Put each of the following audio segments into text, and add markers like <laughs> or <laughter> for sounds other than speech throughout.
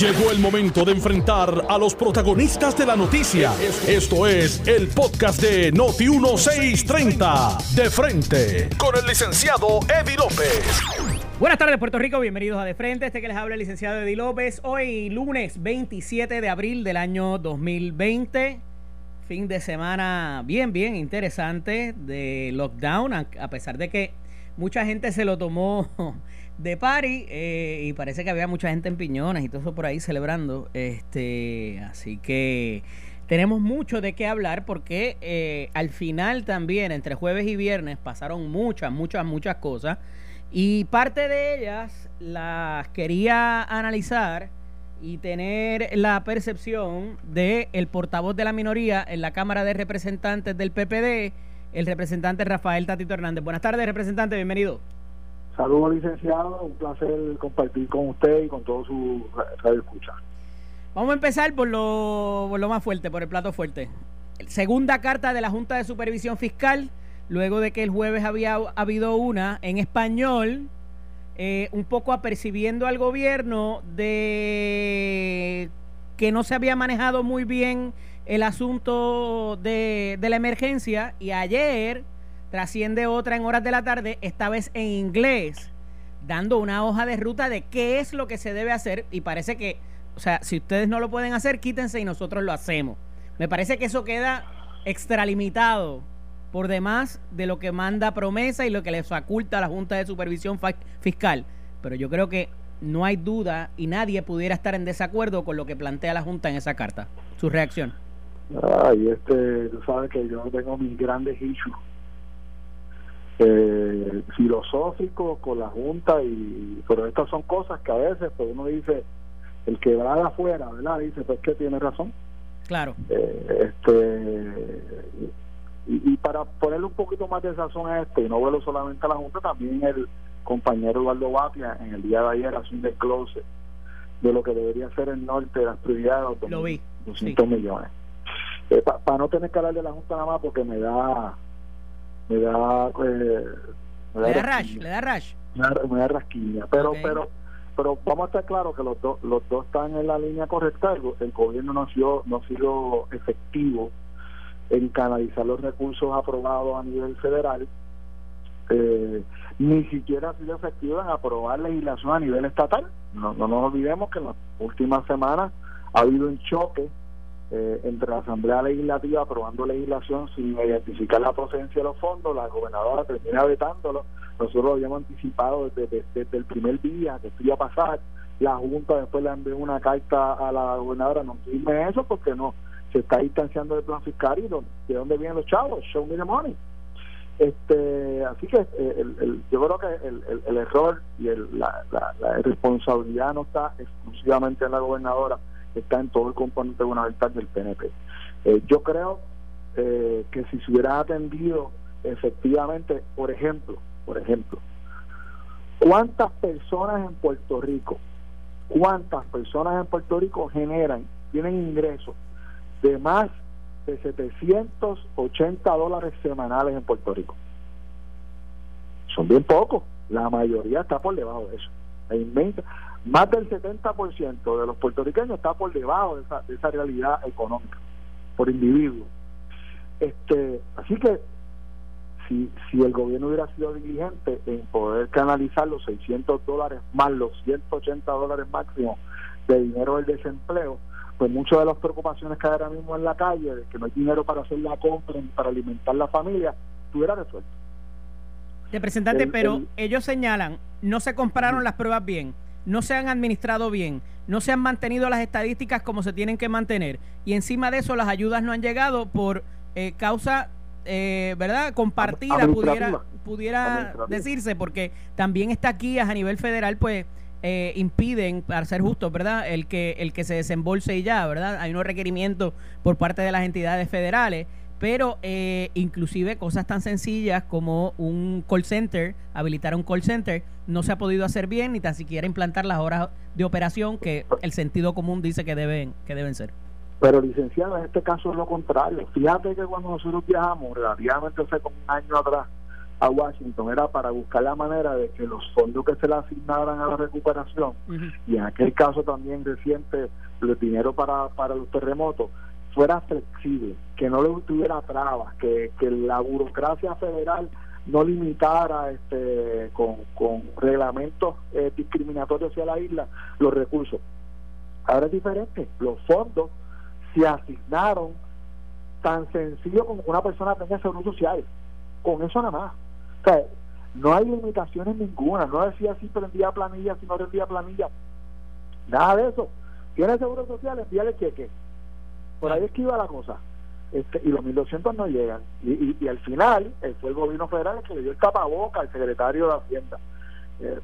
Llegó el momento de enfrentar a los protagonistas de la noticia. Esto es el podcast de Noti 1630. De frente con el licenciado Eddie López. Buenas tardes, Puerto Rico. Bienvenidos a De Frente. Este que les habla el licenciado Eddie López. Hoy, lunes 27 de abril del año 2020. Fin de semana bien, bien interesante de lockdown. A pesar de que mucha gente se lo tomó <laughs> de party eh, y parece que había mucha gente en piñones y todo eso por ahí celebrando. Este, así que tenemos mucho de qué hablar porque eh, al final también, entre jueves y viernes, pasaron muchas, muchas, muchas cosas. Y parte de ellas las quería analizar y tener la percepción de el portavoz de la minoría en la Cámara de Representantes del PPD, el representante Rafael Tatito Hernández. Buenas tardes, representante, bienvenido. Saludos, licenciado. Un placer compartir con usted y con todos su radio escucha. Vamos a empezar por lo, por lo más fuerte, por el plato fuerte. Segunda carta de la Junta de Supervisión Fiscal, luego de que el jueves había habido una en español, eh, un poco apercibiendo al gobierno de que no se había manejado muy bien el asunto de, de la emergencia y ayer trasciende otra en horas de la tarde, esta vez en inglés, dando una hoja de ruta de qué es lo que se debe hacer y parece que, o sea, si ustedes no lo pueden hacer, quítense y nosotros lo hacemos. Me parece que eso queda extralimitado por demás de lo que manda promesa y lo que le faculta a la Junta de Supervisión Fiscal. Pero yo creo que no hay duda y nadie pudiera estar en desacuerdo con lo que plantea la Junta en esa carta. Su reacción. Ay, este, tú sabes que yo tengo mis grandes issues eh, filosófico con la Junta, y pero estas son cosas que a veces pues uno dice, el que va de afuera, ¿verdad? Dice, pues que tiene razón. Claro. Eh, este y, para ponerle un poquito más de sazón a esto, y no vuelo solamente a la Junta, también el compañero Eduardo Batia en el día de ayer hace un desglose de lo que debería ser el norte de las prioridades de los 200 millones. Eh, para no tener que hablar de la Junta nada más porque me da me da, eh, me da, le da rash, le da rash. Me da, rasquiña, pero pero pero vamos a estar claros que los dos los dos están en la línea correcta. El, gobierno no ha sido no ha sido efectivo en canalizar los recursos aprobados a nivel federal. Eh, ni siquiera ha sido efectivo en aprobar legislación a nivel estatal. No, no nos olvidemos que en las últimas semanas ha habido un choque eh, entre la Asamblea Legislativa aprobando legislación sin identificar la procedencia de los fondos, la gobernadora termina vetándolo. Nosotros lo habíamos anticipado desde, el primer día que iba a pasar. La Junta después le envió una carta a la gobernadora, no firme eso porque no se está distanciando del plan fiscal y de dónde vienen los chavos, show me the money. Este, así que eh, el, yo creo que el, error y la, la responsabilidad no está exclusivamente en la gobernadora, está en todo el componente gubernamental del PNP. Eh, yo creo eh, que si se hubiera atendido efectivamente, por ejemplo, por ejemplo, ¿cuántas personas en Puerto Rico, cuántas personas en Puerto Rico generan, tienen ingresos de más de 780 dólares semanales en Puerto Rico? Son bien pocos, la mayoría está por debajo de eso. La inmensa, más del 70% de los puertorriqueños está por debajo de esa, de esa realidad económica, por individuo. Este, así que si, si el gobierno hubiera sido diligente en poder canalizar los 600 dólares más los 180 dólares máximos de dinero del desempleo, pues muchas de las preocupaciones que hay ahora mismo en la calle, de que no hay dinero para hacer la compra, para alimentar la familia, estuviera resuelto. Representante, pero ellos señalan, no se compraron las pruebas bien no se han administrado bien, no se han mantenido las estadísticas como se tienen que mantener y encima de eso las ayudas no han llegado por eh, causa, eh, ¿verdad? Compartida pudiera, pudiera decirse porque también está aquí a nivel federal pues eh, impiden, para ser justo, ¿verdad? El que, el que se desembolse y ya, ¿verdad? Hay unos requerimientos por parte de las entidades federales pero eh, inclusive cosas tan sencillas como un call center, habilitar un call center, no se ha podido hacer bien ni tan siquiera implantar las horas de operación que el sentido común dice que deben, que deben ser. Pero licenciado, en este caso es lo contrario. Fíjate que cuando nosotros viajamos, relativamente hace como un año atrás, a Washington era para buscar la manera de que los fondos que se le asignaran a la recuperación y en aquel caso también reciente el dinero para, para los terremotos fuera flexible, que no le tuviera trabas, que, que la burocracia federal no limitara este, con, con reglamentos eh, discriminatorios hacia la isla los recursos. Ahora es diferente, los fondos se asignaron tan sencillo como una persona tenga seguro social, con eso nada más. O sea, no hay limitaciones ninguna, no decía si prendía planilla, si no rendía planilla, nada de eso. Tiene seguro social, envíale cheque. Por ahí es que iba la cosa. Este, y los 1.200 no llegan. Y, al final eh, fue el gobierno federal el que le dio el tapaboca al secretario de Hacienda. Eh,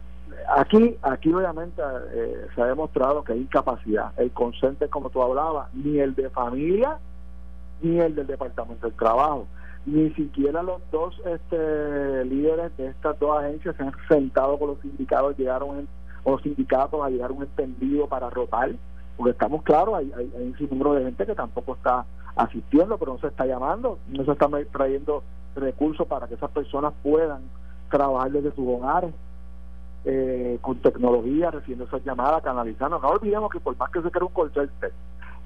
aquí aquí obviamente eh, se ha demostrado que hay incapacidad. El consente, como tú hablabas, ni el de familia, ni el del Departamento del Trabajo. Ni siquiera los dos este, líderes de estas dos agencias se han sentado con los sindicatos, llegaron los sindicatos a llegar a un entendido para rotar, porque estamos claros, hay, hay, hay un sinnúmero de gente que tampoco está asistiendo, pero no se está llamando, no se está trayendo recursos para que esas personas puedan trabajar desde sus hogares. Eh, con tecnología, recibiendo esas llamadas, canalizando. No olvidemos que por más que se crea un call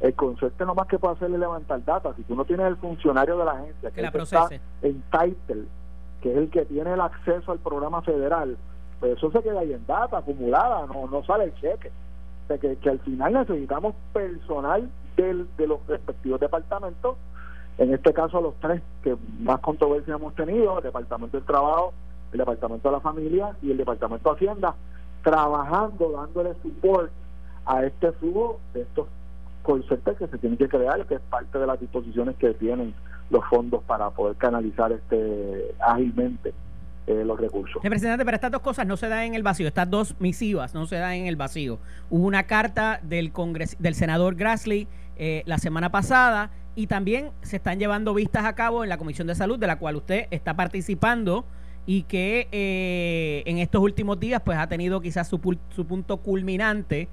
el concepto no más que puede hacerle levantar data. Si tú no tienes el funcionario de la agencia que, está en title, que es el que tiene el acceso al programa federal, pues eso se queda ahí en data acumulada, no, no sale el cheque. O sea, que, al final necesitamos personal de los respectivos departamentos, en este caso los tres que más controversia hemos tenido, el Departamento del Trabajo, el Departamento de la Familia y el Departamento de Hacienda, trabajando, dándole support a este flujo de estos conceptos que se tienen que crear, que es parte de las disposiciones que tienen los fondos para poder canalizar este ágilmente eh, los recursos. Representante, pero estas dos cosas no se dan en el vacío, estas dos misivas no se dan en el vacío. Hubo una carta del, congres del senador Grassley eh, la semana pasada y también se están llevando vistas a cabo en la Comisión de Salud, de la cual usted está participando y que eh, en estos últimos días pues ha tenido quizás su, su punto culminante,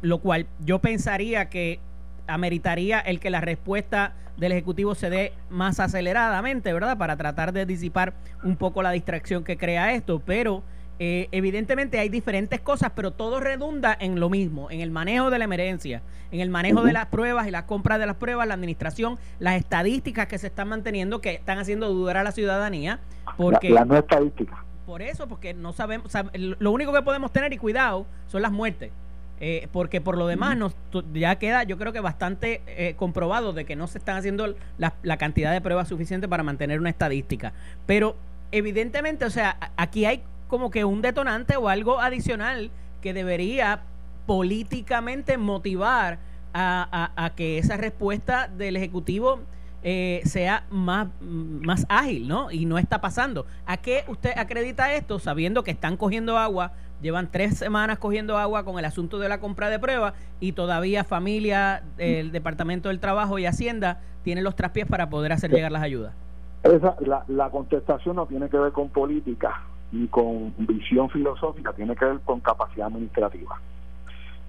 lo cual yo pensaría que ameritaría el que la respuesta del Ejecutivo se dé más aceleradamente, ¿verdad? Para tratar de disipar un poco la distracción que crea esto, pero eh, evidentemente hay diferentes cosas, pero todo redunda en lo mismo, en el manejo de la emergencia, en el manejo de las pruebas y la compra de las pruebas, la administración, las estadísticas que se están manteniendo, que están haciendo dudar a la ciudadanía. Porque, la, no estadística. Por eso, porque no sabemos, lo único que podemos tener y cuidado son las muertes. Eh, porque por lo demás nos, ya queda yo creo que bastante eh, comprobado de que no se están haciendo la, la, cantidad de pruebas suficiente para mantener una estadística. Pero evidentemente, o sea, aquí hay como que un detonante o algo adicional que debería políticamente motivar a, a, que esa respuesta del Ejecutivo eh, sea más, más ágil, ¿no? Y no está pasando. ¿A qué usted acredita esto sabiendo que están cogiendo agua llevan tres semanas cogiendo agua con el asunto de la compra de pruebas y todavía familia, el Departamento del Trabajo y Hacienda tienen los traspiés para poder hacer llegar las ayudas. Esa, la, la contestación no tiene que ver con política ni con visión filosófica, tiene que ver con capacidad administrativa.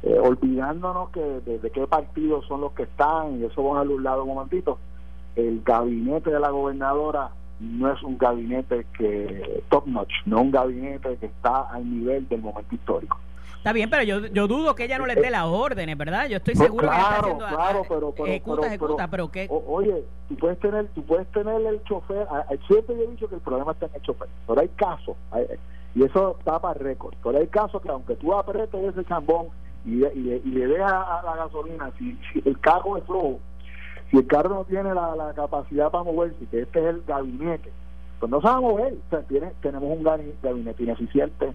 Eh, olvidándonos que desde qué partidos son los que están, y eso vamos a un lado un momentito, el gabinete de la gobernadora no es un gabinete que top notch, no un gabinete que está al nivel del momento histórico. Está bien, pero yo, yo dudo que ella no le dé las órdenes, ¿verdad? Yo estoy seguro que está haciendo claro, pero, pero, ejecuta, ejecuta, pero, ¿qué? oye, tú puedes tener, tú puedes tener el chofer, siempre he dicho que el problema está en el chofer, pero hay casos, y eso tapa récord, pero hay casos que aunque tú apretes ese chambón y, y, y le dejas a la gasolina, si, si el carro es flojo, si el carro no tiene la, capacidad para moverse, que este es el gabinete, pues no se va a mover. O sea, tiene, tenemos un gabinete ineficiente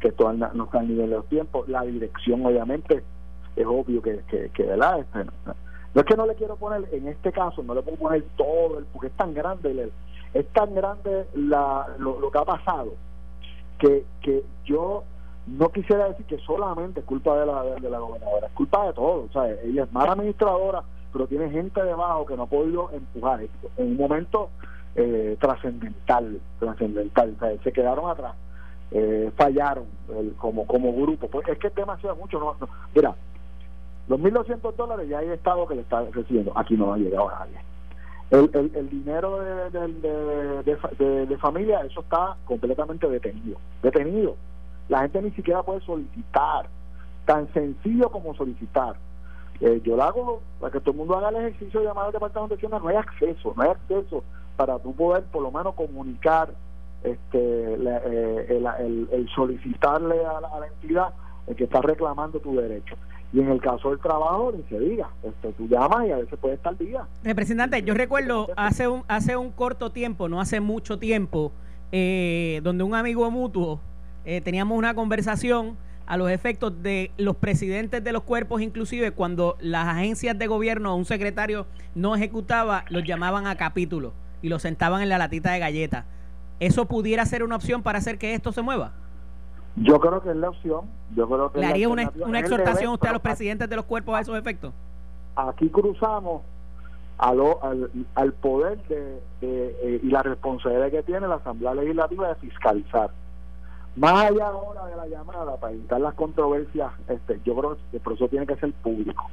que todavía no está al nivel de los tiempos. La dirección, obviamente, es obvio que, que, que ¿verdad? Este, no, es que no le quiero poner, en este caso, no le puedo poner todo, el, porque es tan grande, es tan grande la, lo, que ha pasado, que, que yo no quisiera decir que solamente es culpa de la, de la gobernadora, es culpa de todo. O sea, ella es mala administradora, pero tiene gente debajo que no ha podido empujar esto en un momento eh, trascendental, trascendental, se quedaron atrás, eh, fallaron como como grupo, pues es que es demasiado mucho, no, mira, los 1.200 dólares ya hay estado que le está recibiendo, aquí no ha llegado nadie. El, el, dinero de, de, familia, eso está completamente detenido. Detenido. La gente ni siquiera puede solicitar. Tan sencillo como solicitar. Eh, yo lo hago para que todo el mundo haga el ejercicio de llamar al departamento de Hacienda. No hay acceso, no hay acceso para tú poder por lo menos comunicar este eh, el, solicitarle a la, entidad el que está reclamando tu derecho. Y en el caso del trabajo, ni se diga, este, tú llamas y a veces puede estar día. Representante, yo recuerdo hace un, hace un corto tiempo, no hace mucho tiempo, eh, donde un amigo mutuo eh, teníamos una conversación a los efectos de los presidentes de los cuerpos, inclusive cuando las agencias de gobierno o un secretario no ejecutaba, los llamaban a capítulo y los sentaban en la latita de galletas. ¿Eso pudiera ser una opción para hacer que esto se mueva? Yo creo que es la opción. Yo creo que ¿Le haría una, una exhortación usted a los presidentes de los cuerpos a esos efectos? Aquí cruzamos a lo, al, poder de, eh, y la responsabilidad que tiene la Asamblea Legislativa de fiscalizar. Más allá ahora de la llamada para evitar las controversias, este, yo creo que el proceso tiene que ser público.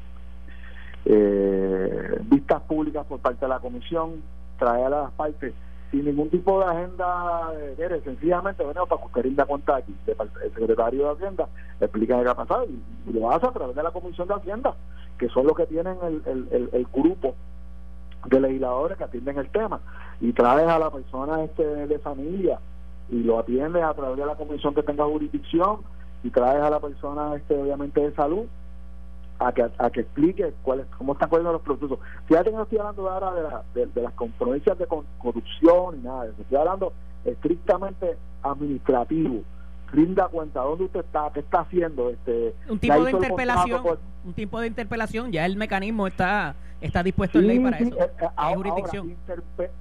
Eh, vistas públicas por parte de la comisión, traer a las partes sin ningún tipo de agenda, de, sencillamente venimos para usted rinda cuenta aquí. El secretario de Hacienda explica qué ha pasado y, lo hace a través de la Comisión de Hacienda, que son los que tienen el, el, el, grupo de legisladores que atienden el tema. Y traes a la persona este de familia y lo atiendes a través de la comisión que tenga jurisdicción y traes a la persona este obviamente de salud a que, a que explique cuál cómo están corriendo los procesos. Fíjate que no estoy hablando ahora de, la, de, las controversias de corrupción y nada de eso. Estoy hablando estrictamente administrativo. Rinda cuenta dónde usted está, qué está haciendo. este Un tipo de interpelación. Un tipo de interpelación. Ya el mecanismo está está dispuesto en ley para eso. Eh, eh, jurisdicción.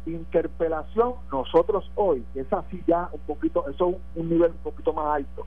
interpelación, nosotros hoy, es así ya un poquito, eso es un, nivel un poquito más alto.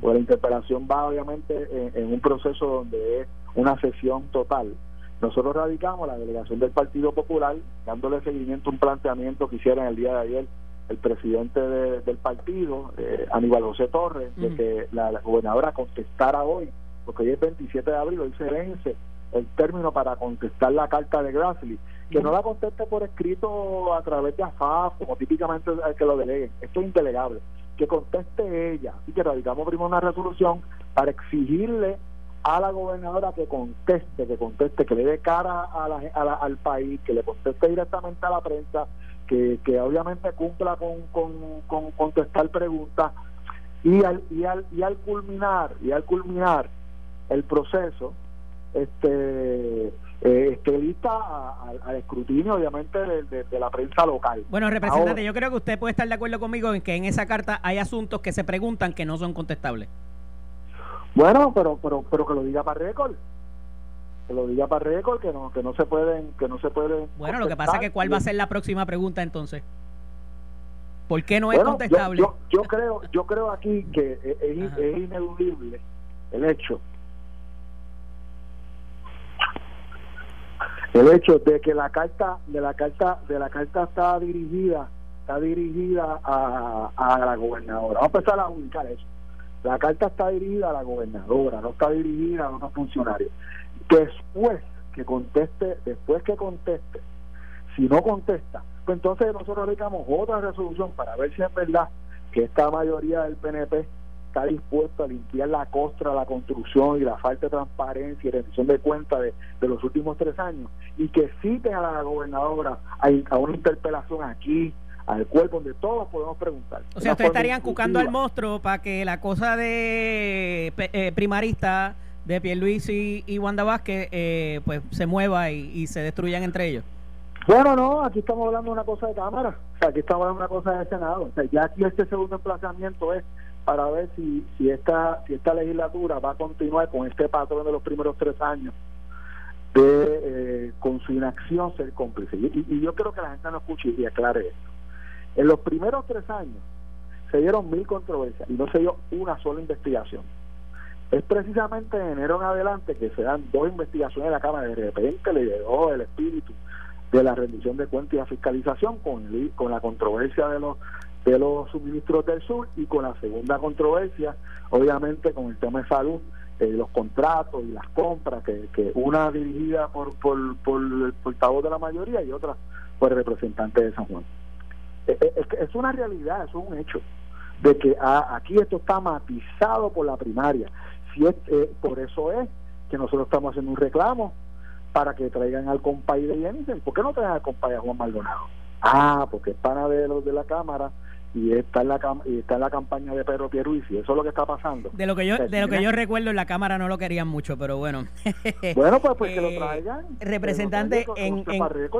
Porque la interpelación va obviamente en, un proceso donde es una sesión total. Nosotros radicamos la delegación del Partido Popular, dándole seguimiento a un planteamiento que hiciera el día de ayer el presidente del partido, eh, Aníbal José Torres, de que la, gobernadora contestara hoy, porque hoy es 27 de abril, hoy se vence el término para contestar la carta de Grassley, que no la conteste por escrito a través de AFAF, como típicamente que lo deleguen, esto es indelegable, que conteste ella, y que radicamos primero una resolución para exigirle a la gobernadora que conteste, que conteste, que le dé cara a la, al país, que le conteste directamente a la prensa, que, que obviamente cumpla con, con, con contestar preguntas y al, y al, y al culminar, y al culminar el proceso, este eh, esté lista al escrutinio obviamente de, la prensa local. Bueno, representante, yo creo que usted puede estar de acuerdo conmigo en que en esa carta hay asuntos que se preguntan que no son contestables. Bueno, pero pero pero que lo diga para récord. Que lo diga para récord que no que no se pueden que no se pueden Bueno, lo que pasa es que cuál va a ser la próxima pregunta entonces. ¿Por qué no es contestable? Yo, creo yo creo aquí que es, es ineludible el hecho. El hecho de que la carta de la carta de la carta está dirigida está dirigida a, a la gobernadora. Vamos a empezar a ubicar eso. La carta está dirigida a la gobernadora no está dirigida a unos funcionarios después que conteste después que conteste si no contesta pues entonces nosotros dedicamos otra resolución para ver si es verdad que esta mayoría del PNP está dispuesto a limpiar la costra, la construcción y la falta de transparencia y rendición de cuentas de, los últimos tres años y que citen a la gobernadora a, una interpelación aquí, al cuerpo donde todos podemos preguntar. O sea, ustedes estarían cucando al monstruo para que la cosa de eh, primarista de Pierluisi y, y Wanda Vázquez eh, pues se mueva y, se destruyan entre ellos. Bueno, no, aquí estamos hablando de una cosa de Cámara, o sea, aquí estamos hablando de una cosa de Senado, o sea, ya aquí este segundo emplazamiento es para ver si, si, esta, si esta legislatura va a continuar con este patrón de los primeros tres años de eh, con su inacción ser cómplice. Y, yo creo que la gente no escuche y aclare esto. En los primeros tres años se dieron mil controversias y no se dio una sola investigación. Es precisamente en enero en adelante que se dan dos investigaciones de la Cámara. De repente le llegó el espíritu de la rendición de cuentas y la fiscalización con, con la controversia de los de los suministros del sur y con la segunda controversia, obviamente con el tema de salud, eh, los contratos y las compras, que, que una dirigida por, por, por el portavoz de la mayoría y otra por el representante de San Juan. Es, es, es una realidad, es un hecho, de que aquí esto está matizado por la primaria. Si es, eh, por eso es que nosotros estamos haciendo un reclamo para que traigan al compay de Jennifer. ¿Por qué no traen al compay a Juan Maldonado? Ah, porque es pana de los de la Cámara y está en la está en la campaña de Pedro Pierluisi. Eso es lo que está pasando. De lo que yo de lo que yo recuerdo en la cámara no lo querían mucho pero bueno. <laughs> Bueno pues, pues que lo eh, traigan representante en,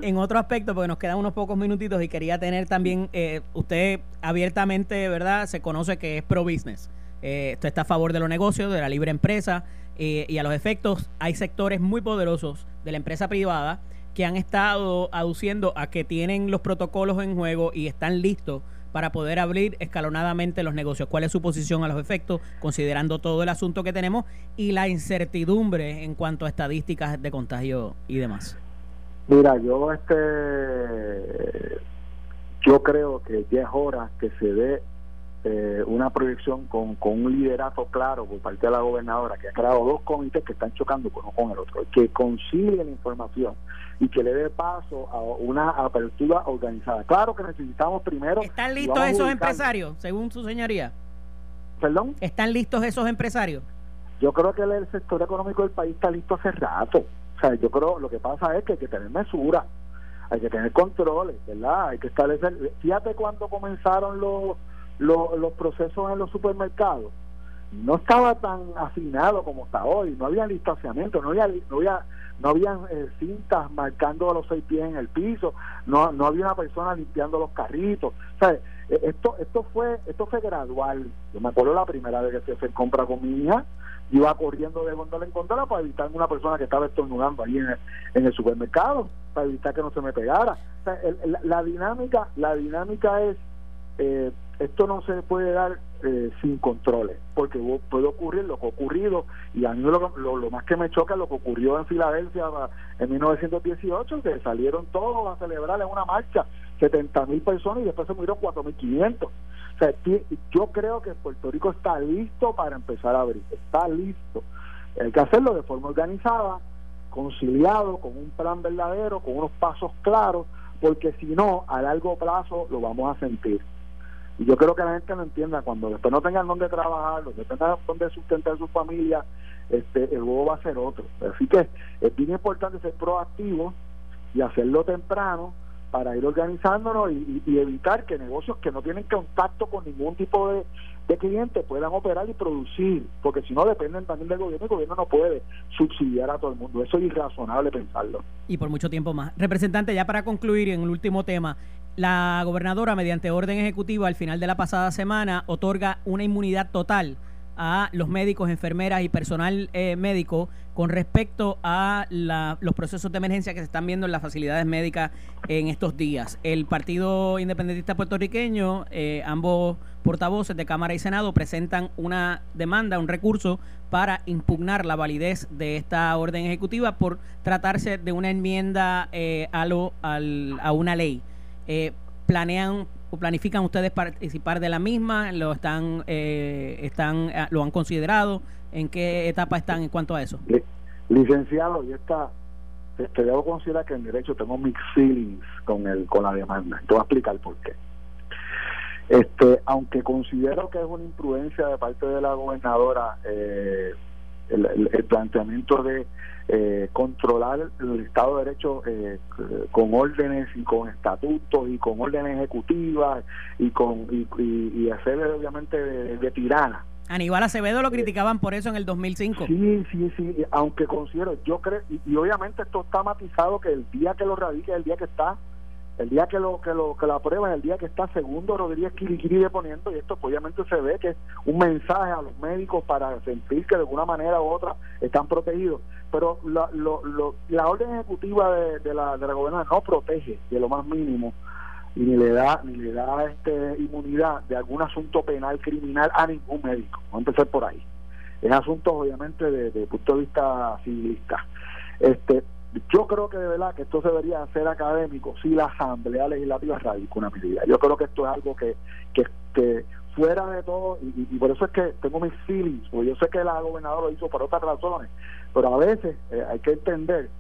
en, otro aspecto porque nos quedan unos pocos minutitos y quería tener también eh, usted abiertamente verdad se conoce que es pro business eh, usted está a favor de los negocios de la libre empresa y a los efectos hay sectores muy poderosos de la empresa privada que han estado aduciendo a que tienen los protocolos en juego y están listos para poder abrir escalonadamente los negocios. ¿Cuál es su posición a los efectos, considerando todo el asunto que tenemos y la incertidumbre en cuanto a estadísticas de contagio y demás? Mira, yo este yo creo que ya es hora que se dé eh, una proyección con, con un liderato claro por parte de la gobernadora, que ha creado dos comités que están chocando uno con el otro, que concilie la información y que le dé paso a una apertura organizada. Claro que necesitamos primero... ¿Están listos esos empresarios, según su señoría? ¿Perdón? ¿Están listos esos empresarios? Yo creo que el sector económico del país está listo hace rato. O sea, yo creo lo que pasa es que hay que tener mesura, hay que tener controles, ¿verdad? Hay que establecer... Fíjate cuando comenzaron los, los, los procesos en los supermercados no estaba tan afinado como está hoy, no había distanciamiento, no había, no había no habían eh, cintas marcando los seis pies en el piso, no, no había una persona limpiando los carritos. ¿sabes? E, esto, esto fue, esto fue gradual. Yo me acuerdo la primera vez que fui a hacer compra con mi hija, iba corriendo de gondola en gondola para evitar una persona que estaba estornudando ahí en el, el supermercado, para evitar que no se me pegara. la, dinámica, la dinámica es eh, esto no se puede dar eh, sin controles, porque puede ocurrir lo que ha ocurrido, y a mí lo, lo, más que me choca es lo que ocurrió en Filadelfia en 1918, que salieron todos a celebrar en una marcha 70 mil personas y después se murieron 4.500. O sea, yo creo que Puerto Rico está listo para empezar a abrir, está listo. Hay que hacerlo de forma organizada, conciliado, con un plan verdadero, con unos pasos claros, porque si no, a largo plazo lo vamos a sentir. Y yo creo que la gente lo entienda, cuando después no tengan dónde trabajar, no tengan dónde sustentar a su familia, este, el juego va a ser otro. Así que es bien importante ser proactivo y hacerlo temprano para ir organizándonos y, evitar que negocios que no tienen contacto con ningún tipo de, de cliente puedan operar y producir, porque si no dependen también del gobierno, el gobierno no puede subsidiar a todo el mundo. Eso es irrazonable pensarlo. Y por mucho tiempo más. Representante, ya para concluir en el último tema, la gobernadora, mediante orden ejecutiva, al final de la pasada semana, otorga una inmunidad total a los médicos, enfermeras y personal eh, médico con respecto a los procesos de emergencia que se están viendo en las facilidades médicas en estos días. El Partido Independentista Puertorriqueño, eh, ambos portavoces de Cámara y Senado, presentan una demanda, un recurso para impugnar la validez de esta orden ejecutiva por tratarse de una enmienda eh, a, lo, a una ley. Eh, ¿Planean o planifican ustedes participar de la misma? ¿Lo están, eh, están, eh, lo han considerado? ¿En qué etapa están en cuanto a eso? Licenciado, y esta, este, debo considerar que en derecho tengo mixed feelings con el, con la demanda. Te voy a explicar por qué. Este, aunque considero que es una imprudencia de parte de la gobernadora eh, el, planteamiento de eh, controlar el Estado de Derecho eh, con órdenes y con estatutos y con órdenes ejecutivas y con y, hacer obviamente de, tirana. Aníbal Acevedo lo criticaban por eso en el 2005. Sí, sí, sí, aunque considero, yo creo, y, obviamente esto está matizado que el día que lo radique es el día que está el día que lo que lo que la prueba es el día que está segundo Rodríguez Quiriquiri deponiendo y esto obviamente se ve que es un mensaje a los médicos para sentir que de alguna manera u otra están protegidos. Pero la, la orden ejecutiva de, la de la gobernadora no protege de lo más mínimo y ni le da ni le da este inmunidad de algún asunto penal criminal a ningún médico. Vamos a empezar por ahí. Es asunto obviamente desde de punto de vista civilista. Este yo creo que de verdad que esto debería ser académico si la Asamblea Legislativa radica una medida. Yo creo que esto es algo que, que, fuera de todo, y, por eso es que tengo mis feelings, porque yo sé que la gobernadora lo hizo por otras razones, pero a veces eh, hay que entender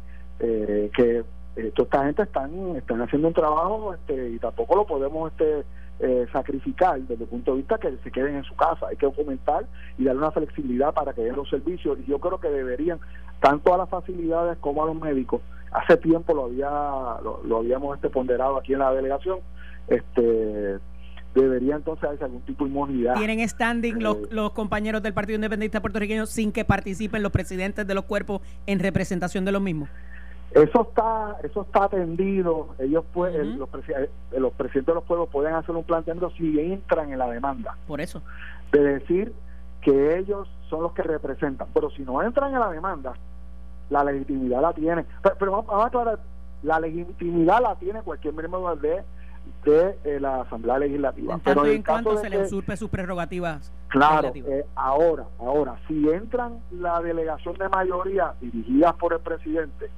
eh, que eh, toda esta gente están, están haciendo un trabajo este, y tampoco lo podemos este, eh, sacrificar desde el punto de vista que se queden en su casa. Hay que documentar y darle una flexibilidad para que den los servicios. Y yo creo que deberían, tanto a las facilidades como a los médicos, hace tiempo lo había lo, habíamos este ponderado aquí en la delegación, este debería entonces haber algún tipo de inmunidad. ¿Tienen standing los, eh, los compañeros del Partido Independiente puertorriqueño sin que participen los presidentes de los cuerpos en representación de los mismos? Eso está eso está atendido. Ellos pueden, los, eh, los, presidentes de los pueblos pueden hacer un planteamiento si entran en la demanda. Por eso. De decir que ellos son los que representan. Pero si no entran en la demanda, la legitimidad la tiene. Pero, vamos a aclarar, la legitimidad la tiene cualquier miembro de, de eh, la Asamblea Legislativa. pero en, cuanto se le usurpe sus prerrogativas. Claro, eh, ahora, ahora, si entran la delegación de mayoría dirigidas por el presidente,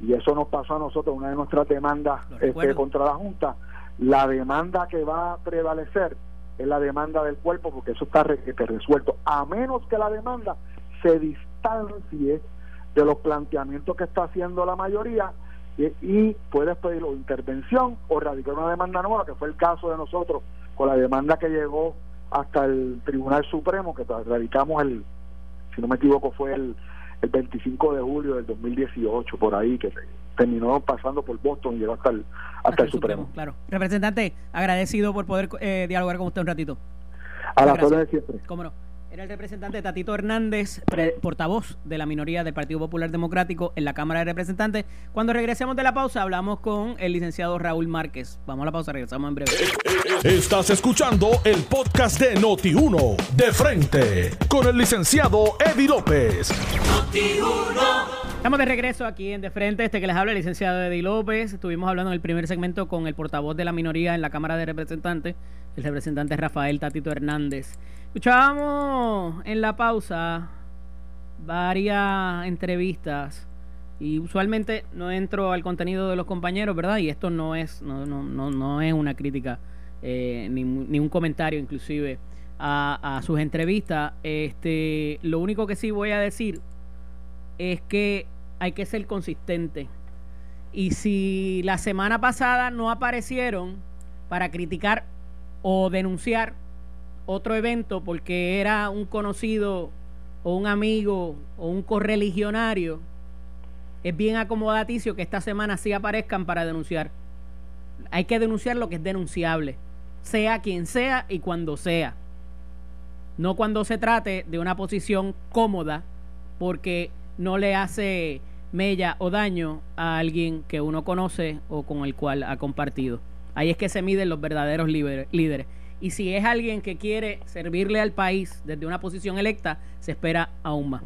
y eso nos pasó a nosotros, una de nuestras demandas este, contra la Junta, la demanda que va a prevalecer es la demanda del cuerpo porque eso está resuelto, a menos que la demanda se distancie de los planteamientos que está haciendo la mayoría y, puedes pedir intervención o radicar una demanda nueva, que fue el caso de nosotros con la demanda que llegó hasta el Tribunal Supremo, que radicamos el, si no me equivoco, fue el el 25 de julio del 2018, por ahí, que terminó pasando por Boston y llegó hasta el, hasta, el, Supremo. Claro. Representante, agradecido por poder eh, dialogar con usted un ratito. A la de siempre. Cómo no. Era el representante Tatito Hernández, portavoz de la minoría del Partido Popular Democrático en la Cámara de Representantes. Cuando regresemos de la pausa, hablamos con el licenciado Raúl Márquez. Vamos a la pausa, regresamos en breve. Estás escuchando el podcast de Noti1, de frente, con el licenciado Eddie López. Estamos de regreso aquí en De Frente, este que les habla el licenciado Eddie López. Estuvimos hablando en el primer segmento con el portavoz de la minoría en la Cámara de Representantes, el representante Rafael Tatito Hernández. Escuchábamos en la pausa varias entrevistas y usualmente no entro al contenido de los compañeros, ¿verdad? Y esto no es, no, no, no, no es una crítica eh, ni, ni, un comentario inclusive a, a, sus entrevistas. Este, lo único que sí voy a decir es que hay que ser consistente. Y si la semana pasada no aparecieron para criticar o denunciar otro evento porque era un conocido o un amigo o un correligionario, es bien acomodaticio que esta semana sí aparezcan para denunciar. Hay que denunciar lo que es denunciable, sea quien sea y cuando sea. No cuando se trate de una posición cómoda porque no le hace mella o daño a alguien que uno conoce o con el cual ha compartido. Ahí es que se miden los verdaderos líderes y si es alguien que quiere servirle al país desde una posición electa, se espera aún más.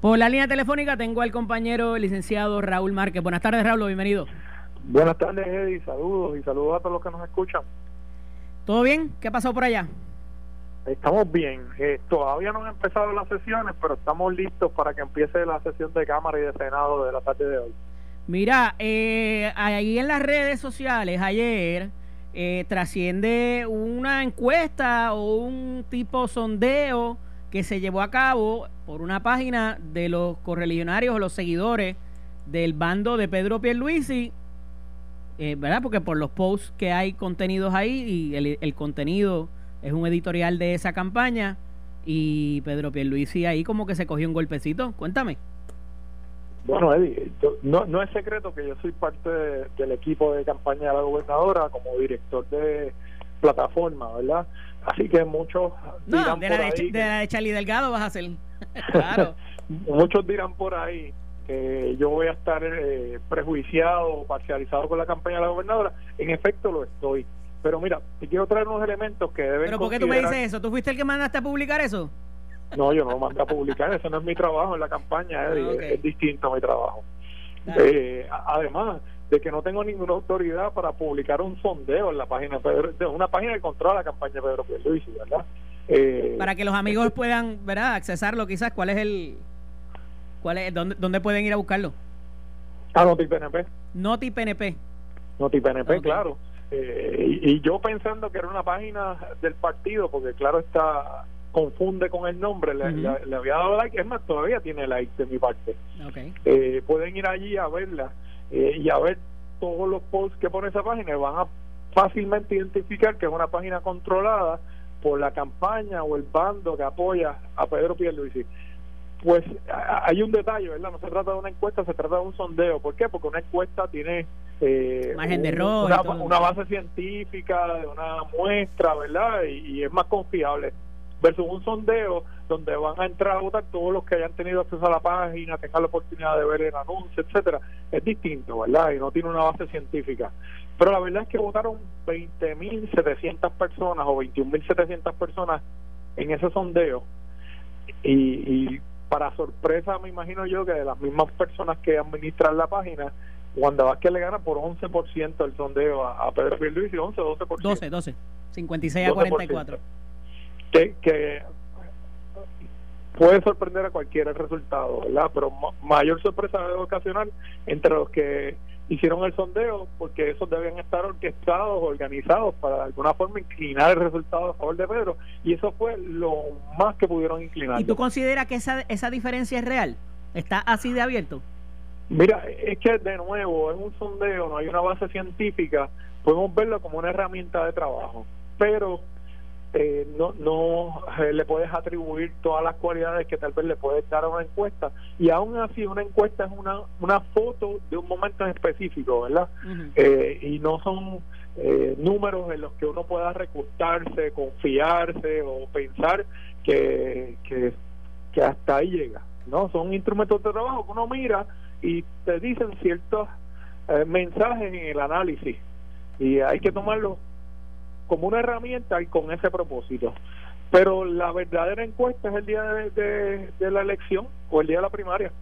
Por la línea telefónica tengo al compañero licenciado Raúl Márquez. Buenas tardes, Raúl, bienvenido. Buenas tardes, Eddie, saludos y saludos a todos los que nos escuchan. ¿Todo bien? ¿Qué pasó por allá? Estamos bien. Eh, todavía no han empezado las sesiones, pero estamos listos para que empiece la sesión de Cámara y de Senado de la tarde de hoy. Mira, eh, ahí en las redes sociales ayer eh, trasciende una encuesta o un tipo sondeo que se llevó a cabo por una página de los correligionarios o los seguidores del bando de Pedro Pierluisi, eh, ¿verdad? Porque por los posts que hay contenidos ahí y el, el contenido es un editorial de esa campaña y Pedro Pierluisi ahí como que se cogió un golpecito. Cuéntame. Bueno, Eddie, no, no es secreto que yo soy parte del equipo de campaña de la gobernadora como director de plataforma, ¿verdad? Así que muchos no, de, la de, de Charlie Delgado vas a hacer. <laughs> claro. muchos dirán por ahí que yo voy a estar eh, prejuiciado o parcializado con la campaña de la gobernadora. En efecto, lo estoy. Pero mira, te quiero traer unos elementos que deben. ¿Pero por qué tú me dices eso? ¿Tú fuiste el que mandaste a publicar eso? No, yo no lo mandé a publicar, eso no es mi trabajo en la campaña, ah, es, distinto a mi trabajo. Eh, además de que no tengo ninguna autoridad para publicar un sondeo en la página de una página que controla la campaña de Pedro Pierluisi, ¿verdad? Eh, para que los amigos puedan, ¿verdad? Accesarlo quizás, ¿cuál es el... cuál es dónde, dónde pueden ir a buscarlo? A Noti PNP. Noti PNP. Noti PNP, claro. Eh, y, y, yo pensando que era una página del partido, porque claro está confunde con el nombre, le, había dado like, es más, todavía tiene like de mi parte. Eh, pueden ir allí a verla. eh, y a ver todos los posts que pone esa página y van a fácilmente identificar que es una página controlada por la campaña o el bando que apoya a Pedro Pierluisi. Pues hay un detalle, ¿verdad? No se trata de una encuesta, se trata de un sondeo. ¿Por qué? Porque una encuesta tiene eh, margen de error una, base científica de una muestra, ¿verdad? y, es más confiable versus un sondeo donde van a entrar a votar todos los que hayan tenido acceso a la página, tengan la oportunidad de ver el anuncio, etcétera, es distinto, ¿verdad? Y no tiene una base científica. Pero la verdad es que votaron 20.700 personas o 21.700 personas en ese sondeo y, y para sorpresa me imagino yo que de las mismas personas que administran la página Wanda Vázquez le gana por 11% el sondeo a, Pedro Pierluisi, 11 o 12%. 12, 12. 56 a 44 que, puede sorprender a cualquiera el resultado, ¿verdad? Pero mayor sorpresa debe ocasionar entre los que hicieron el sondeo, porque esos deben estar orquestados, organizados para de alguna forma inclinar el resultado a favor de Pedro, y eso fue lo más que pudieron inclinar. ¿Y tú consideras que esa, esa diferencia es real? ¿Está así de abierto? Mira, es que de nuevo, es un sondeo, no hay una base científica, podemos verlo como una herramienta de trabajo, pero eh, no, no eh, le puedes atribuir todas las cualidades que tal vez le puedes dar a una encuesta. Y aún así, una encuesta es una, una foto de un momento específico, ¿verdad? Eh, y no son números en los que uno pueda recostarse, confiarse o pensar que, que, que hasta ahí llega. ¿no? Son instrumentos de trabajo que uno mira y te dicen ciertos mensajes en el análisis y hay que tomarlo como una herramienta y con ese propósito. Pero la verdadera encuesta es el día de, la elección o el día de la primaria.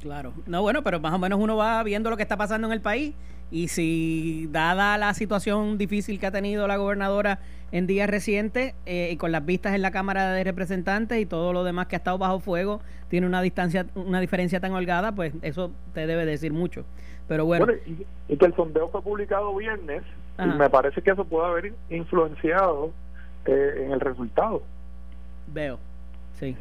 Claro, no bueno, pero más o menos uno va viendo lo que está pasando en el país y si dada la situación difícil que ha tenido la gobernadora en días recientes eh, y con las vistas en la Cámara de Representantes y todo lo demás que ha estado bajo fuego tiene una distancia, una diferencia tan holgada, pues eso te debe decir mucho. Pero bueno, y, que el sondeo fue publicado viernes y me parece que eso puede haber influenciado eh, en el resultado. Veo. Sí.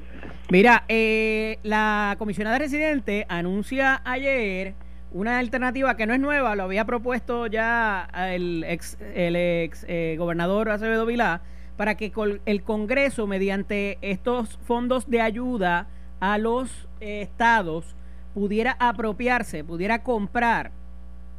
Mira, eh, la comisionada residente anuncia ayer una alternativa que no es nueva, lo había propuesto ya el ex, el ex eh, gobernador Acevedo Vilá, para que el Congreso, mediante estos fondos de ayuda a los estados, pudiera apropiarse, pudiera comprar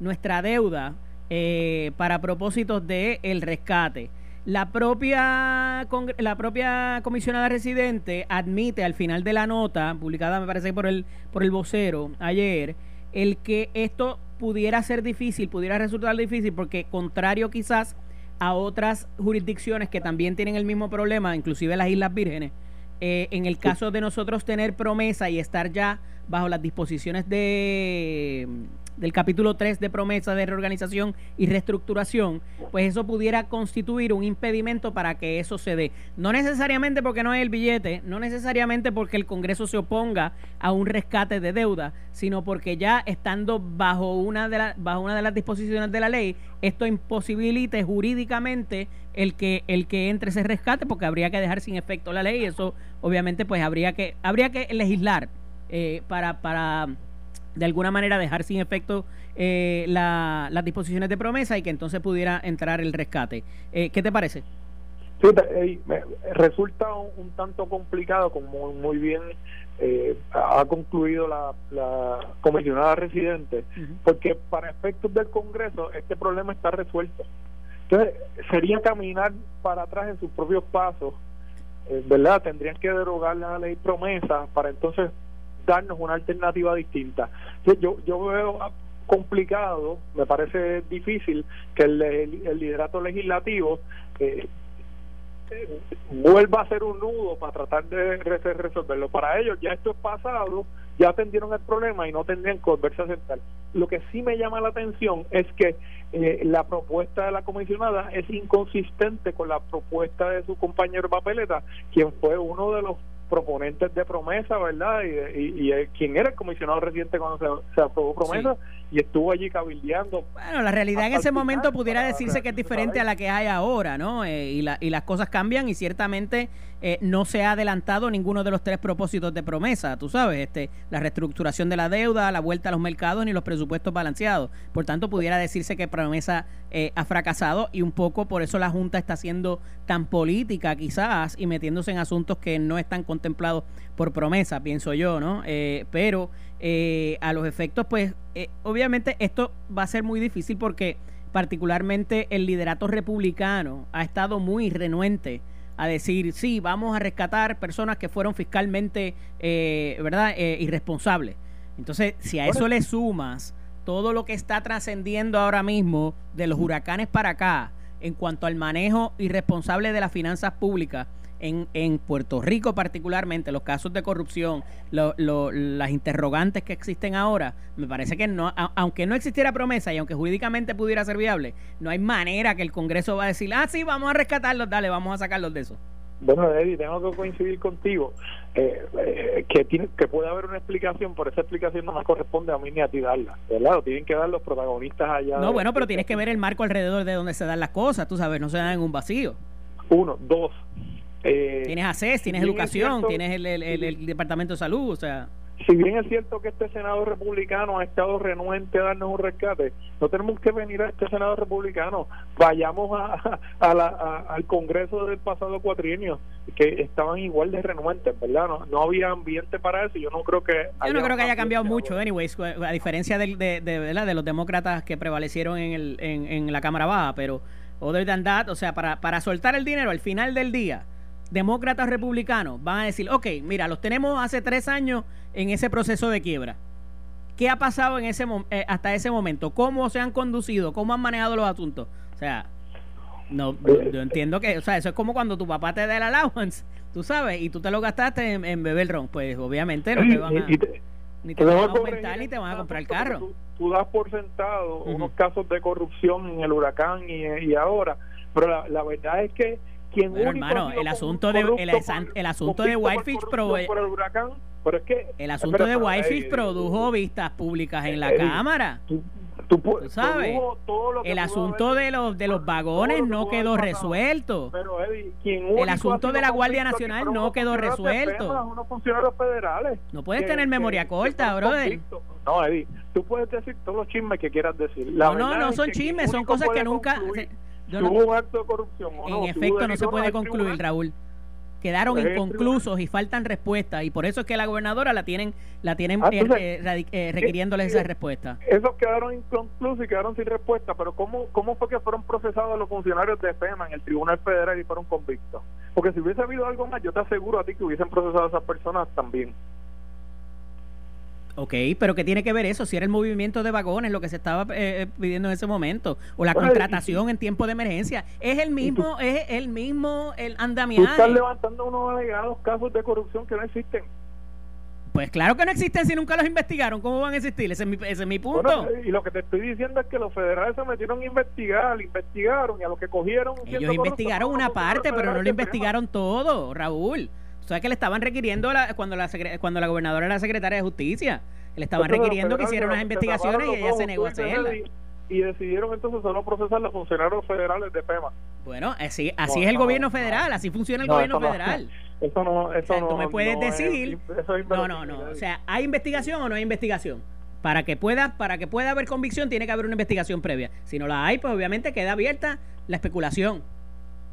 nuestra deuda eh, para propósitos de el rescate. La propia, la propia comisionada residente admite al final de la nota, publicada me parece por el, por el vocero ayer, el que esto pudiera ser difícil, pudiera resultar difícil, porque contrario quizás a otras jurisdicciones que también tienen el mismo problema, inclusive las Islas Vírgenes, eh, en el caso de nosotros tener promesa y estar ya bajo las disposiciones de del capítulo 3 de promesa de reorganización y reestructuración, pues eso pudiera constituir un impedimento para que eso se dé. No necesariamente porque no hay el billete, no necesariamente porque el Congreso se oponga a un rescate de deuda, sino porque ya estando bajo una de, bajo una de las disposiciones de la ley, esto imposibilite jurídicamente el que el que entre ese rescate porque habría que dejar sin efecto la ley y eso obviamente pues habría que habría que legislar eh, para para de alguna manera dejar sin efecto eh, las disposiciones de promesa y que entonces pudiera entrar el rescate. Eh, ¿Qué te parece? Sí, resulta un, tanto complicado, como muy bien eh, ha concluido la, la comisionada residente, porque para efectos del Congreso este problema está resuelto. Entonces, sería caminar para atrás en sus propios pasos, ¿verdad? Tendrían que derogar la ley promesa para entonces darnos una alternativa distinta. Yo, yo veo complicado, me parece difícil que el, el, liderato legislativo eh, vuelva a ser un nudo para tratar de resolverlo. Para ellos ya esto es pasado, ya atendieron el problema y no tendrían que volverse a sentar. Lo que sí me llama la atención es que eh, la propuesta de la comisionada es inconsistente con la propuesta de su compañero Papeleta, quien fue uno de los proponentes de promesa, ¿verdad? Y, y, quien era el comisionado reciente cuando se, aprobó promesa y estuvo allí cabildeando. Bueno, la realidad en ese momento pudiera decirse que es diferente a la que hay ahora, ¿no? Eh, y, la, y las cosas cambian y ciertamente eh, no se ha adelantado ninguno de los tres propósitos de promesa, tú sabes, este, la reestructuración de la deuda, la vuelta a los mercados ni los presupuestos balanceados. Por tanto, pudiera decirse que promesa eh, ha fracasado y un poco por eso la Junta está siendo tan política quizás y metiéndose en asuntos que no están contemplados por promesa, pienso yo, ¿no? pero a los efectos, pues obviamente obviamente esto va a ser muy difícil porque particularmente el liderato republicano ha estado muy renuente a decir, sí, vamos a rescatar personas que fueron fiscalmente, eh, ¿verdad?, eh, irresponsables. Entonces, si a eso le sumas todo lo que está trascendiendo ahora mismo de los huracanes para acá en cuanto al manejo irresponsable de las finanzas públicas, en, en Puerto Rico particularmente, los casos de corrupción, las interrogantes que existen ahora, me parece que no, aunque no existiera promesa y aunque jurídicamente pudiera ser viable, no hay manera que el Congreso va a decir, ah, sí, vamos a rescatarlos, dale, vamos a sacarlos de eso. Bueno, Eddie, tengo que coincidir contigo eh, eh, que tiene, que puede haber una explicación, pero esa explicación no me corresponde a mí ni a ti darla, ¿verdad? Lo tienen que dar los protagonistas allá. No, bueno, pero tienes que ver el marco alrededor de donde se dan las cosas, tú sabes, no se dan en un vacío. Uno, dos, eh, tienes ACES, tienes educación, tienes el, el, Departamento de Salud, o sea... Si bien es cierto que este Senado republicano ha estado renuente a darnos un rescate, no tenemos que venir a este Senado republicano, vayamos a, al Congreso del pasado cuatrienio, que estaban igual de renuentes, ¿verdad? No, no había ambiente para eso, yo no creo que... Yo no creo que haya cambiado mucho, anyways, a diferencia de, de, de, los demócratas que prevalecieron en, el, en, en la Cámara Baja, pero other than that, o sea, para, para soltar el dinero al final del día demócratas republicanos van a decir, ok, mira, los tenemos hace tres años en ese proceso de quiebra. ¿Qué ha pasado en ese eh, hasta ese momento? ¿Cómo se han conducido? ¿Cómo han manejado los asuntos? O sea, no, yo entiendo que, o sea, eso es como cuando tu papá te da el allowance, tú sabes, y tú te lo gastaste en, beber ron, pues obviamente no te van a, ni te, van a aumentar ni te van a comprar el carro. Tú, das por sentado unos casos de corrupción en el huracán y, ahora, pero la verdad es que hermano, el asunto de el, asunto de Whitefish el asunto de Whitefish produjo vistas públicas en la eh, cámara. Tú, sabes, el asunto de los de los vagones no quedó resuelto. el asunto de la Guardia Nacional no quedó resuelto. No puedes tener memoria corta, brother. No, Eddie, tú puedes decir todos los chismes que quieras decir. no, no, no son chismes, son cosas que nunca hubo un acto de corrupción En efecto, no se puede concluir, Raúl. Quedaron inconclusos y faltan respuestas y por eso es que la gobernadora la tienen la tienen ah, eh, eh, eh, requiriéndoles esa respuesta. Esos quedaron inconclusos y quedaron sin respuesta, pero ¿cómo, ¿cómo fue que fueron procesados los funcionarios de FEMA en el Tribunal Federal y fueron convictos? Porque si hubiese habido algo más, yo te aseguro a ti que hubiesen procesado a esas personas también. Ok, pero ¿qué tiene que ver eso? Si era el movimiento de vagones lo que se estaba eh, eh, pidiendo en ese momento, o la contratación en tiempo de emergencia, es el mismo, es el mismo el andamiaje. Tú estás levantando unos alegados casos de corrupción que no existen. Pues claro que no existen si nunca los investigaron. ¿Cómo van a existir? Ese es mi, punto. y lo que te estoy diciendo es que los federales se metieron a investigar, investigaron y a lo que cogieron. Ellos investigaron una parte, pero no lo investigaron todo, Raúl. ¿Sabes que le estaban requiriendo cuando, la, cuando la gobernadora era secretaria de justicia? Le estaban requiriendo que hiciera unas investigaciones y ella se negó a hacerlas. Y, decidieron entonces solo procesar los funcionarios federales de PEMA. Bueno, así, así es el gobierno federal, así funciona el gobierno federal. <laughs> Eso no, eso no. Tú me puedes decir. no, no, no. O sea, ¿hay investigación o no hay investigación? Para que pueda, para que pueda haber convicción, tiene que haber una investigación previa. Si no la hay, pues obviamente queda abierta la especulación.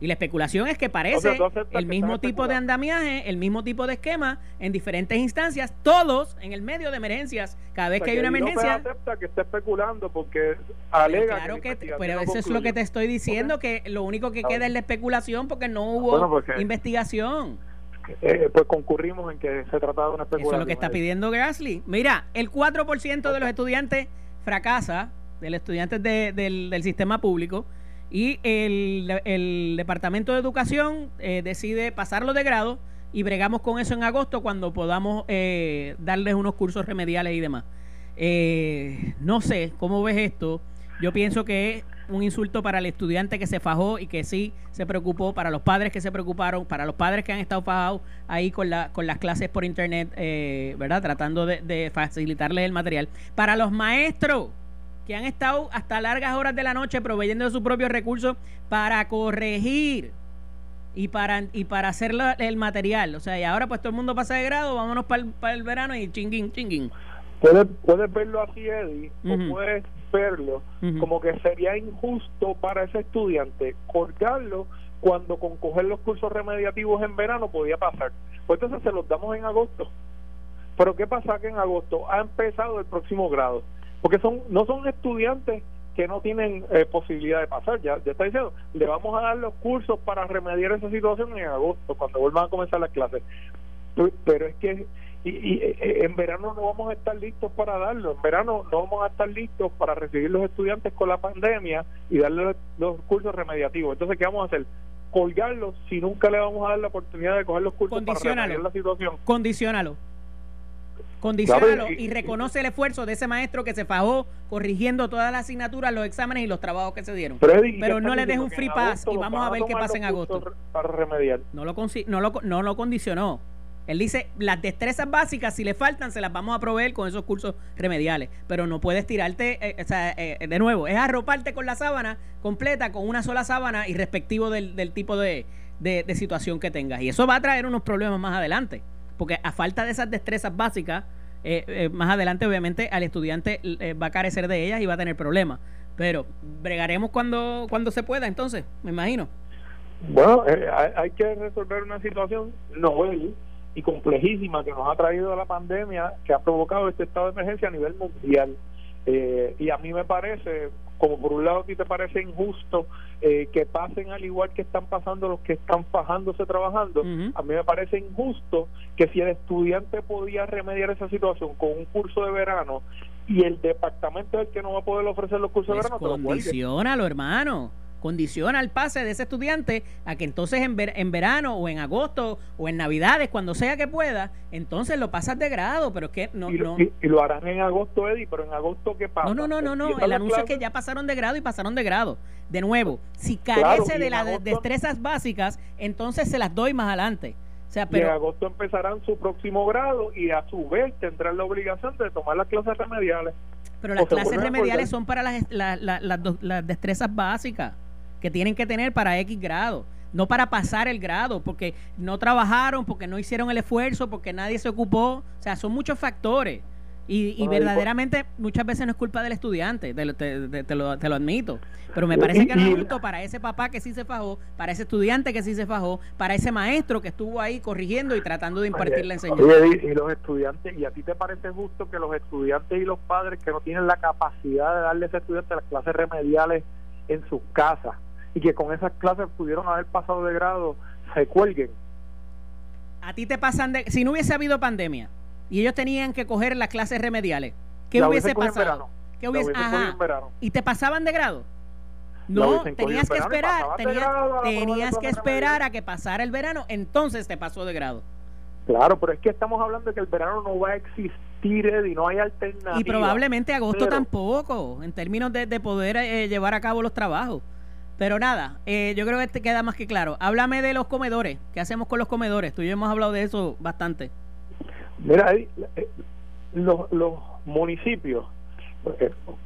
Y la especulación es que parece el mismo tipo de andamiaje, el mismo tipo de esquema en diferentes instancias, todos en el medio de emergencias. Cada vez que, hay una emergencia. acepta que está especulando porque alega. Claro que, pero eso es lo que te estoy diciendo, que lo único que queda es la especulación porque no hubo investigación. Eh, pues concurrimos en que se trataba de una especulación. Eso es lo que está pidiendo Grassley. Mira, el 4% de los estudiantes fracasa, de los estudiantes del, del sistema público y el, el Departamento de Educación eh, decide pasarlo de grado y bregamos con eso en agosto cuando podamos eh, darles unos cursos remediales y demás. Eh, no sé cómo ves esto. Yo pienso que es un insulto para el estudiante que se fajó y que sí se preocupó, para los padres que se preocuparon, para los padres que han estado fajados ahí con, la, con las clases por internet, ¿verdad? Tratando de facilitarles el material. Para los maestros que han estado hasta largas horas de la noche proveyendo de sus propios recursos para corregir y para y para hacer el material. O sea, y ahora pues todo el mundo pasa de grado, vámonos para el, verano y chinguín, chinguín. Puedes, puedes verlo así, Eddie, o puedes verlo como que sería injusto para ese estudiante colgarlo cuando con coger los cursos remediativos en verano podía pasar. Pues entonces se los damos en agosto. Pero ¿qué pasa que en agosto ha empezado el próximo grado? Porque son no son estudiantes que no tienen eh, posibilidad de pasar, ya, ya está diciendo, le vamos a dar los cursos para remediar esa situación en agosto, cuando vuelvan a comenzar las clases. Pero es que y, y, eh, en verano no vamos a estar listos para darlo, en verano no vamos a estar listos para recibir los estudiantes con la pandemia y darle los, cursos remediativos. Entonces, ¿qué vamos a hacer? colgarlos si nunca le vamos a dar la oportunidad de coger los cursos para remediar la situación. Condicionalo. Condicionalo y, reconoce el esfuerzo de ese maestro que se fajó corrigiendo todas las asignaturas, los exámenes y los trabajos que se dieron. Pero, no le deje un free pass y vamos a ver qué pasa en agosto. Para remediar. No lo, no lo, no lo condicionó. Él dice, las destrezas básicas, si le faltan, se las vamos a proveer con esos cursos remediales. Pero no puedes tirarte, eh, o sea, eh, de nuevo, es arroparte con la sábana completa, con una sola sábana y respectivo del, del tipo de, de, situación que tengas. Y eso va a traer unos problemas más adelante. Porque a falta de esas destrezas básicas, eh, más adelante obviamente al estudiante va a carecer de ellas y va a tener problemas. Pero bregaremos cuando, cuando se pueda, entonces, me imagino. Bueno, hay, hay, que resolver una situación novel y complejísima que nos ha traído la pandemia, que ha provocado este estado de emergencia a nivel mundial. Eh, y a mí me parece, como por un lado a ti te parece injusto eh, que pasen al igual que están pasando los que están fajándose trabajando, a mí me parece injusto que si el estudiante podía remediar esa situación con un curso de verano y el departamento es el que no va a poder ofrecer los cursos de verano, condicionalo, hermano condiciona el pase de ese estudiante a que entonces en, en verano o en agosto o en navidades, cuando sea que pueda, entonces lo pasas de grado, pero es que no... Y, no. y, lo harán en agosto, Eddie, pero en agosto ¿qué pasa? No, no, no, no, no. el anuncio es que ya pasaron de grado y pasaron de grado. De nuevo, si carece de las destrezas básicas, entonces se las doy más adelante. O sea, pero, en agosto empezarán su próximo grado y a su vez tendrán la obligación de tomar las clases remediales. Pero las clases remediales son para las, las destrezas básicas que tienen que tener para X grado, no para pasar el grado, porque no trabajaron, porque no hicieron el esfuerzo, porque nadie se ocupó. O sea, son muchos factores. Y, verdaderamente muchas veces no es culpa del estudiante, te, te, lo, te lo, admito. Pero me parece que no es justo para ese papá que sí se fajó, para ese estudiante que sí se fajó, para ese maestro que estuvo ahí corrigiendo y tratando de impartir la enseñanza. y los estudiantes, ¿y a ti te parece justo que los estudiantes y los padres que no tienen la capacidad de darle a ese estudiante las clases remediales en sus casas, y que con esas clases pudieron haber pasado de grado se cuelguen. A ti te pasan de... Si no hubiese habido pandemia y ellos tenían que coger las clases remediales, ¿qué hubiese pasado? ¿Qué hubiese, ajá, ¿Y te pasaban de grado? No, tenías que esperar, tenías, que esperar a que pasara el verano, entonces te pasó de grado. Claro, pero es que estamos hablando de que el verano no va a existir y no hay alternativa. Y probablemente agosto tampoco, en términos de, poder eh, llevar a cabo los trabajos. Pero nada, eh, yo creo que te queda más que claro. Háblame de los comedores. ¿Qué hacemos con los comedores? Tú y yo hemos hablado de eso bastante. Mira, eh, los, los municipios,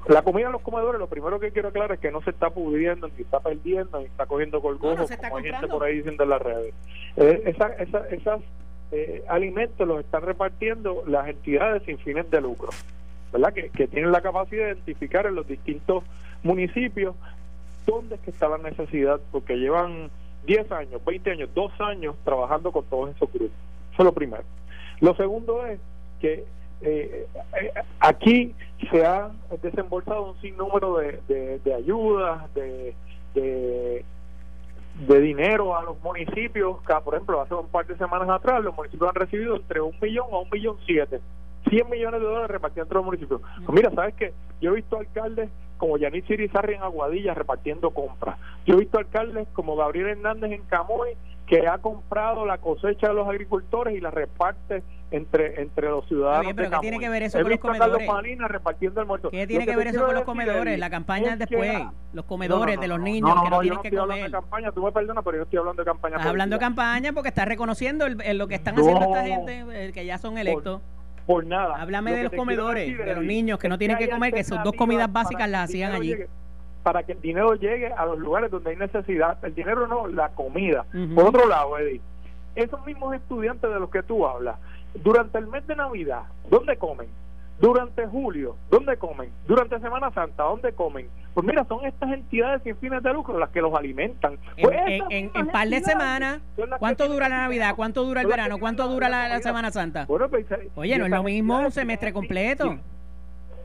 la comida en los comedores, lo primero que quiero aclarar es que no se está pudriendo, ni está perdiendo, ni está cogiendo colgojos, como hay gente por ahí diciendo en las redes. Eh, esa, esa, esas eh, alimentos los están repartiendo las entidades sin fines de lucro, ¿verdad? Que, que tienen la capacidad de identificar en los distintos municipios dónde es que está la necesidad, porque llevan 10 años, 20 años, 2 años trabajando con todos esos grupos. Eso es lo primero. Lo segundo es que eh, eh, aquí se ha desembolsado un sinnúmero de, de, ayudas, de, de, dinero a los municipios. Por ejemplo, hace un par de semanas atrás, los municipios han recibido entre un millón a un millón siete. 100 millones de dólares repartidos entre los municipios. Pues mira, ¿sabes qué? Yo he visto alcaldes como Yanis Irizarri en Aguadilla repartiendo compras. Yo he visto alcaldes como Gabriel Hernández en Camoy que ha comprado la cosecha de los agricultores y la reparte entre entre los ciudadanos pero ¿qué tiene que ver eso con los comedores? repartiendo el muerto. ¿Qué tiene que, ver eso con los comedores? La campaña después, los comedores de los niños que no, tienen que comer. De campaña, tú me perdonas, pero yo estoy hablando de campaña. Estás hablando de campaña porque estás reconociendo lo que están haciendo esta gente, que ya son electos. por nada. Háblame de los comedores, de los niños que no tienen que comer, que son dos comidas básicas las hacían allí. para que el dinero llegue a los lugares donde hay necesidad. El dinero no, la comida. Por otro lado, Eddie, esos mismos estudiantes de los que tú hablas, durante el mes de Navidad, ¿dónde comen? Durante julio, ¿dónde comen? Durante Semana Santa, ¿dónde comen? Pues mira, son estas entidades sin fines de lucro las que los alimentan. Pues en, en, par de semanas, ¿cuánto dura la Navidad? ¿Cuánto dura el verano? ¿Cuánto dura la, Semana Santa? Pues, Oye, no es lo mismo un semestre completo.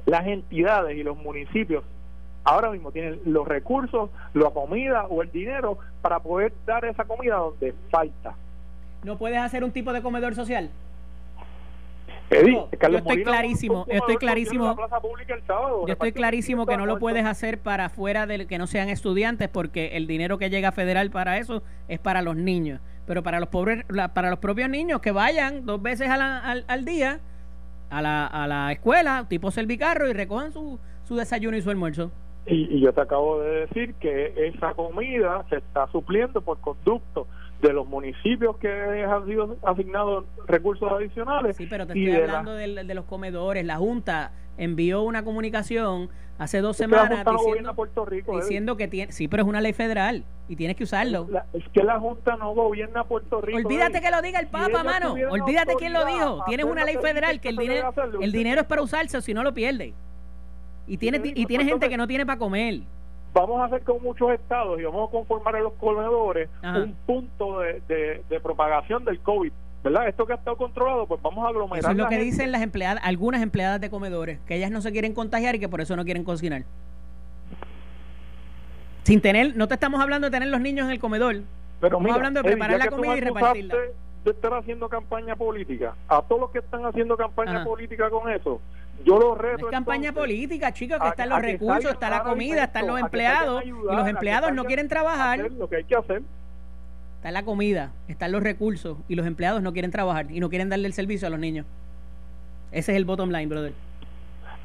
Las entidades y los municipios ahora mismo tienen los recursos, la comida o el dinero para poder dar esa comida donde falta. ¿No puedes hacer un tipo de comedor social? Yo estoy clarísimo, estoy clarísimo. Yo estoy clarísimo que no lo puedes hacer para afuera de que no sean estudiantes porque el dinero que llega federal para eso es para los niños. Pero para los pobres, para los propios niños que vayan dos veces al, al, día a la, a la escuela, tipo servicarro y recojan su, su desayuno y su almuerzo. Y, y yo te acabo de decir que esa comida se está supliendo por conducto de los municipios que han sido asignados recursos adicionales. Sí, pero te estoy hablando de, los comedores. La Junta envió una comunicación hace dos semanas diciendo, Puerto Rico, diciendo que tiene... Sí, pero es una ley federal y tienes que usarlo. es que la Junta no gobierna Puerto Rico. Olvídate que lo diga el Papa, mano. Olvídate quién lo dijo. Tienes una ley federal que el dinero, el dinero es para usarse, si no lo pierde. Y tiene, y tiene gente que no tiene para comer vamos a hacer con muchos estados y vamos a conformar en los comedores un punto de, de, propagación del COVID. ¿verdad? Esto que ha estado controlado, pues vamos a aglomerar. Eso es lo que dicen las empleadas, algunas empleadas de comedores, que ellas no se quieren contagiar y que por eso no quieren cocinar. Sin tener, no te estamos hablando de tener los niños en el comedor. Pero estamos hablando de preparar la comida y repartirla. De estar haciendo campaña política, a todos los que están haciendo campaña política con eso, yo lo reto. Es campaña política, chicos, que están los recursos, está la comida, están los empleados, y los empleados no quieren trabajar. Lo que hay que hacer. Está la comida, están los recursos, y los empleados no quieren trabajar y no quieren darle el servicio a los niños. Ese es el bottom line, brother.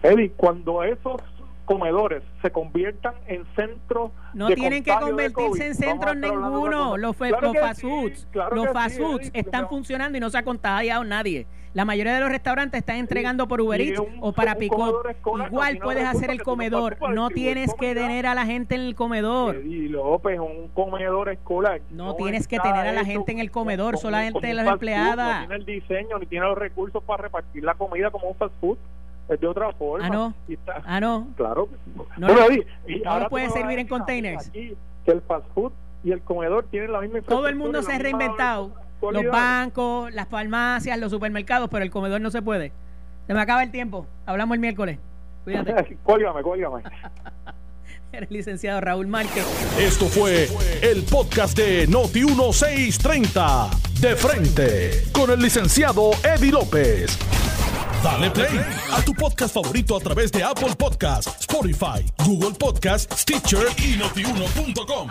Eddie, cuando esos comedores se conviertan en centros no tienen que convertirse en centros ninguno. los, los fast foods los fast foods están funcionando y no se ha contagiado nadie. La mayoría de los restaurantes están entregando por Uber Eats o para Pico igual puedes hacer el comedor. no tienes que tener a la gente en el comedor. Y López un comedor escolar. No, tienes que tener a la gente en el comedor solamente las empleadas no tiene el diseño ni tiene los recursos para repartir la comida como un fast food es de otra forma. Ah, no. ah, no. Claro. No, no, y ahora puede servir en containers. que el fast food y el comedor tienen la misma Todo el mundo se ha reinventado. Los bancos, las farmacias, los supermercados, pero el comedor no se puede. Se me acaba el tiempo. Hablamos el miércoles. Cuídate. <laughs> cóllame, <laughs> el licenciado Raúl Márquez. Esto fue el podcast de Noti1630. De frente. Con el licenciado Eddie López. Dale play a tu podcast favorito a través de Apple Podcasts, Spotify, Google Podcasts, Stitcher y notiuno.com.